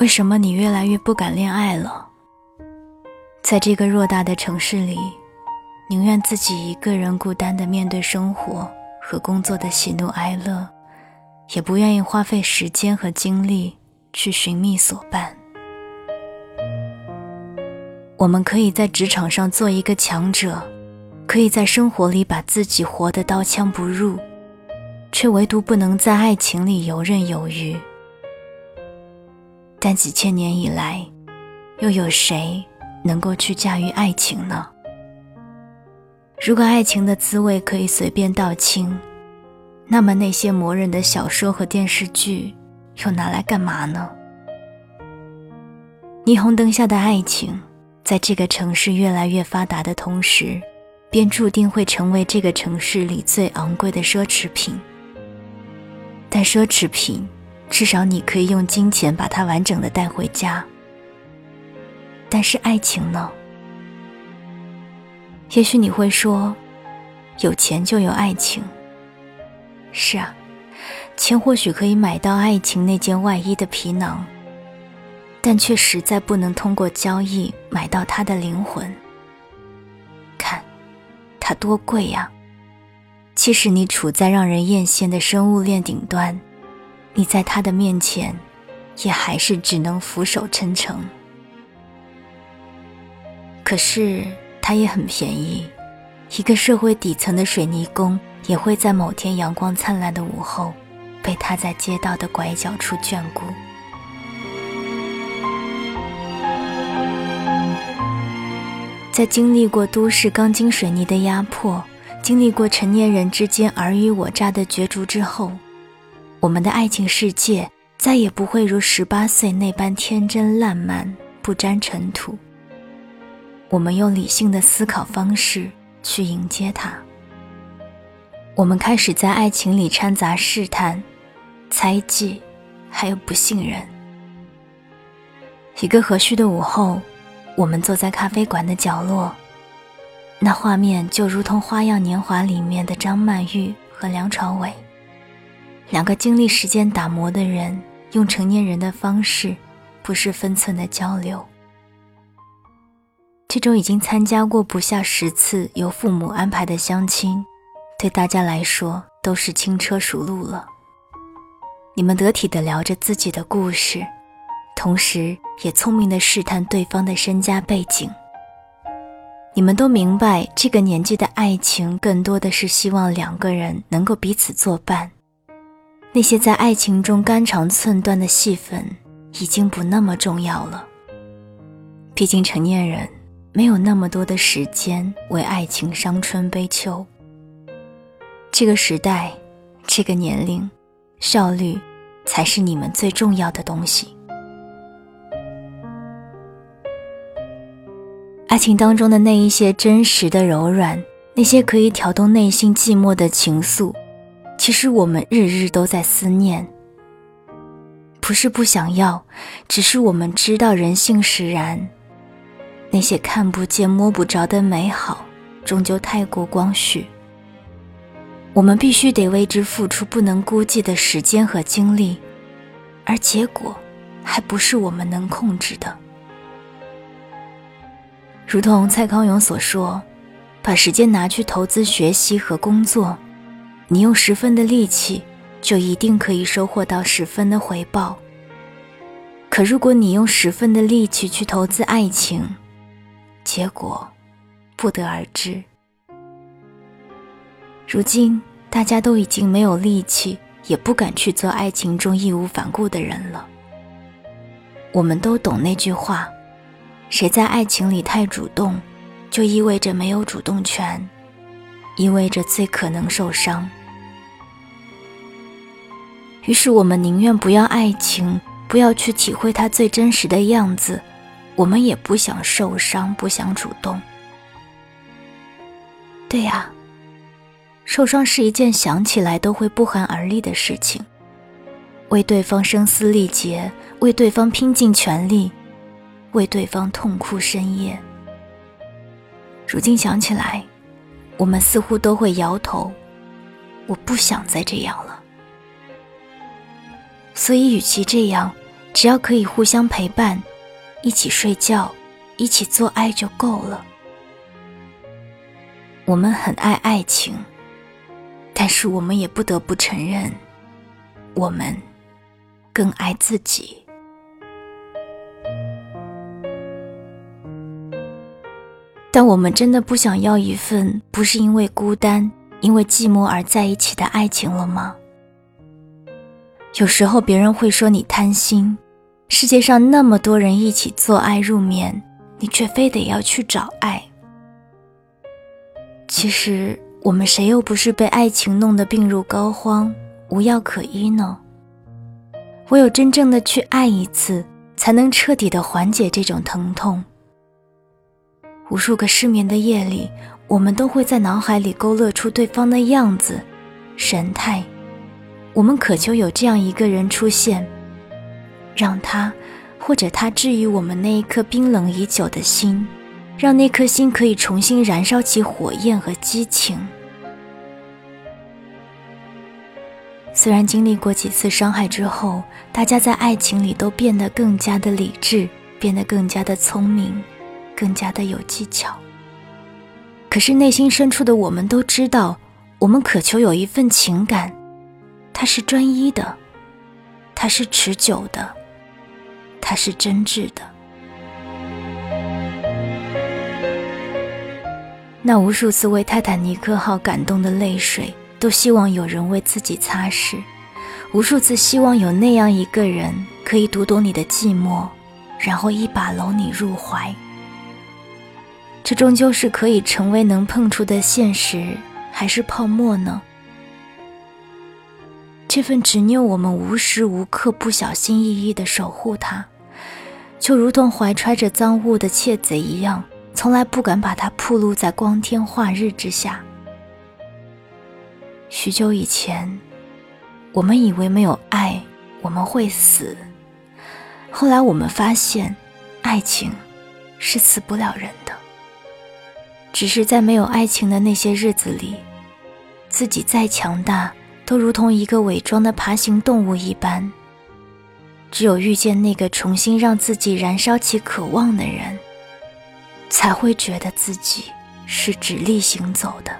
为什么你越来越不敢恋爱了？在这个偌大的城市里，宁愿自己一个人孤单的面对生活和工作的喜怒哀乐，也不愿意花费时间和精力去寻觅所伴。我们可以在职场上做一个强者，可以在生活里把自己活得刀枪不入，却唯独不能在爱情里游刃有余。但几千年以来，又有谁能够去驾驭爱情呢？如果爱情的滋味可以随便道清，那么那些磨人的小说和电视剧又拿来干嘛呢？霓虹灯下的爱情。在这个城市越来越发达的同时，便注定会成为这个城市里最昂贵的奢侈品。但奢侈品，至少你可以用金钱把它完整的带回家。但是爱情呢？也许你会说，有钱就有爱情。是啊，钱或许可以买到爱情那件外衣的皮囊。但却实在不能通过交易买到他的灵魂。看，它多贵呀！即使你处在让人艳羡的生物链顶端，你在他的面前，也还是只能俯首称臣。可是，它也很便宜，一个社会底层的水泥工，也会在某天阳光灿烂的午后，被他在街道的拐角处眷顾。在经历过都市钢筋水泥的压迫，经历过成年人之间尔虞我诈的角逐之后，我们的爱情世界再也不会如十八岁那般天真烂漫、不沾尘土。我们用理性的思考方式去迎接它。我们开始在爱情里掺杂试探、猜忌，还有不信任。一个和煦的午后。我们坐在咖啡馆的角落，那画面就如同《花样年华》里面的张曼玉和梁朝伟，两个经历时间打磨的人，用成年人的方式，不失分寸的交流。这种已经参加过不下十次由父母安排的相亲，对大家来说都是轻车熟路了。你们得体的聊着自己的故事。同时，也聪明的试探对方的身家背景。你们都明白，这个年纪的爱情更多的是希望两个人能够彼此作伴。那些在爱情中肝肠寸断的戏份，已经不那么重要了。毕竟成年人没有那么多的时间为爱情伤春悲秋。这个时代，这个年龄，效率才是你们最重要的东西。爱情当中的那一些真实的柔软，那些可以挑动内心寂寞的情愫，其实我们日日都在思念。不是不想要，只是我们知道人性使然，那些看不见摸不着的美好，终究太过光绪。我们必须得为之付出不能估计的时间和精力，而结果，还不是我们能控制的。如同蔡康永所说：“把时间拿去投资学习和工作，你用十分的力气，就一定可以收获到十分的回报。可如果你用十分的力气去投资爱情，结果不得而知。如今大家都已经没有力气，也不敢去做爱情中义无反顾的人了。我们都懂那句话。”谁在爱情里太主动，就意味着没有主动权，意味着最可能受伤。于是我们宁愿不要爱情，不要去体会它最真实的样子，我们也不想受伤，不想主动。对呀，受伤是一件想起来都会不寒而栗的事情。为对方声嘶力竭，为对方拼尽全力。为对方痛哭深夜。如今想起来，我们似乎都会摇头。我不想再这样了。所以，与其这样，只要可以互相陪伴，一起睡觉，一起做爱就够了。我们很爱爱情，但是我们也不得不承认，我们更爱自己。但我们真的不想要一份不是因为孤单、因为寂寞而在一起的爱情了吗？有时候别人会说你贪心，世界上那么多人一起做爱入眠，你却非得要去找爱。其实我们谁又不是被爱情弄得病入膏肓、无药可医呢？唯有真正的去爱一次，才能彻底的缓解这种疼痛。无数个失眠的夜里，我们都会在脑海里勾勒出对方的样子、神态。我们渴求有这样一个人出现，让他或者他治愈我们那一颗冰冷已久的心，让那颗心可以重新燃烧起火焰和激情。虽然经历过几次伤害之后，大家在爱情里都变得更加的理智，变得更加的聪明。更加的有技巧。可是内心深处的我们都知道，我们渴求有一份情感，它是专一的，它是持久的，它是真挚的。那无数次为泰坦尼克号感动的泪水，都希望有人为自己擦拭；无数次希望有那样一个人，可以读懂你的寂寞，然后一把搂你入怀。这终究是可以成为能碰触的现实，还是泡沫呢？这份执拗，我们无时无刻不小心翼翼地守护它，就如同怀揣着赃物的窃贼一样，从来不敢把它暴露在光天化日之下。许久以前，我们以为没有爱我们会死，后来我们发现，爱情是死不了人的。只是在没有爱情的那些日子里，自己再强大，都如同一个伪装的爬行动物一般。只有遇见那个重新让自己燃烧起渴望的人，才会觉得自己是直立行走的。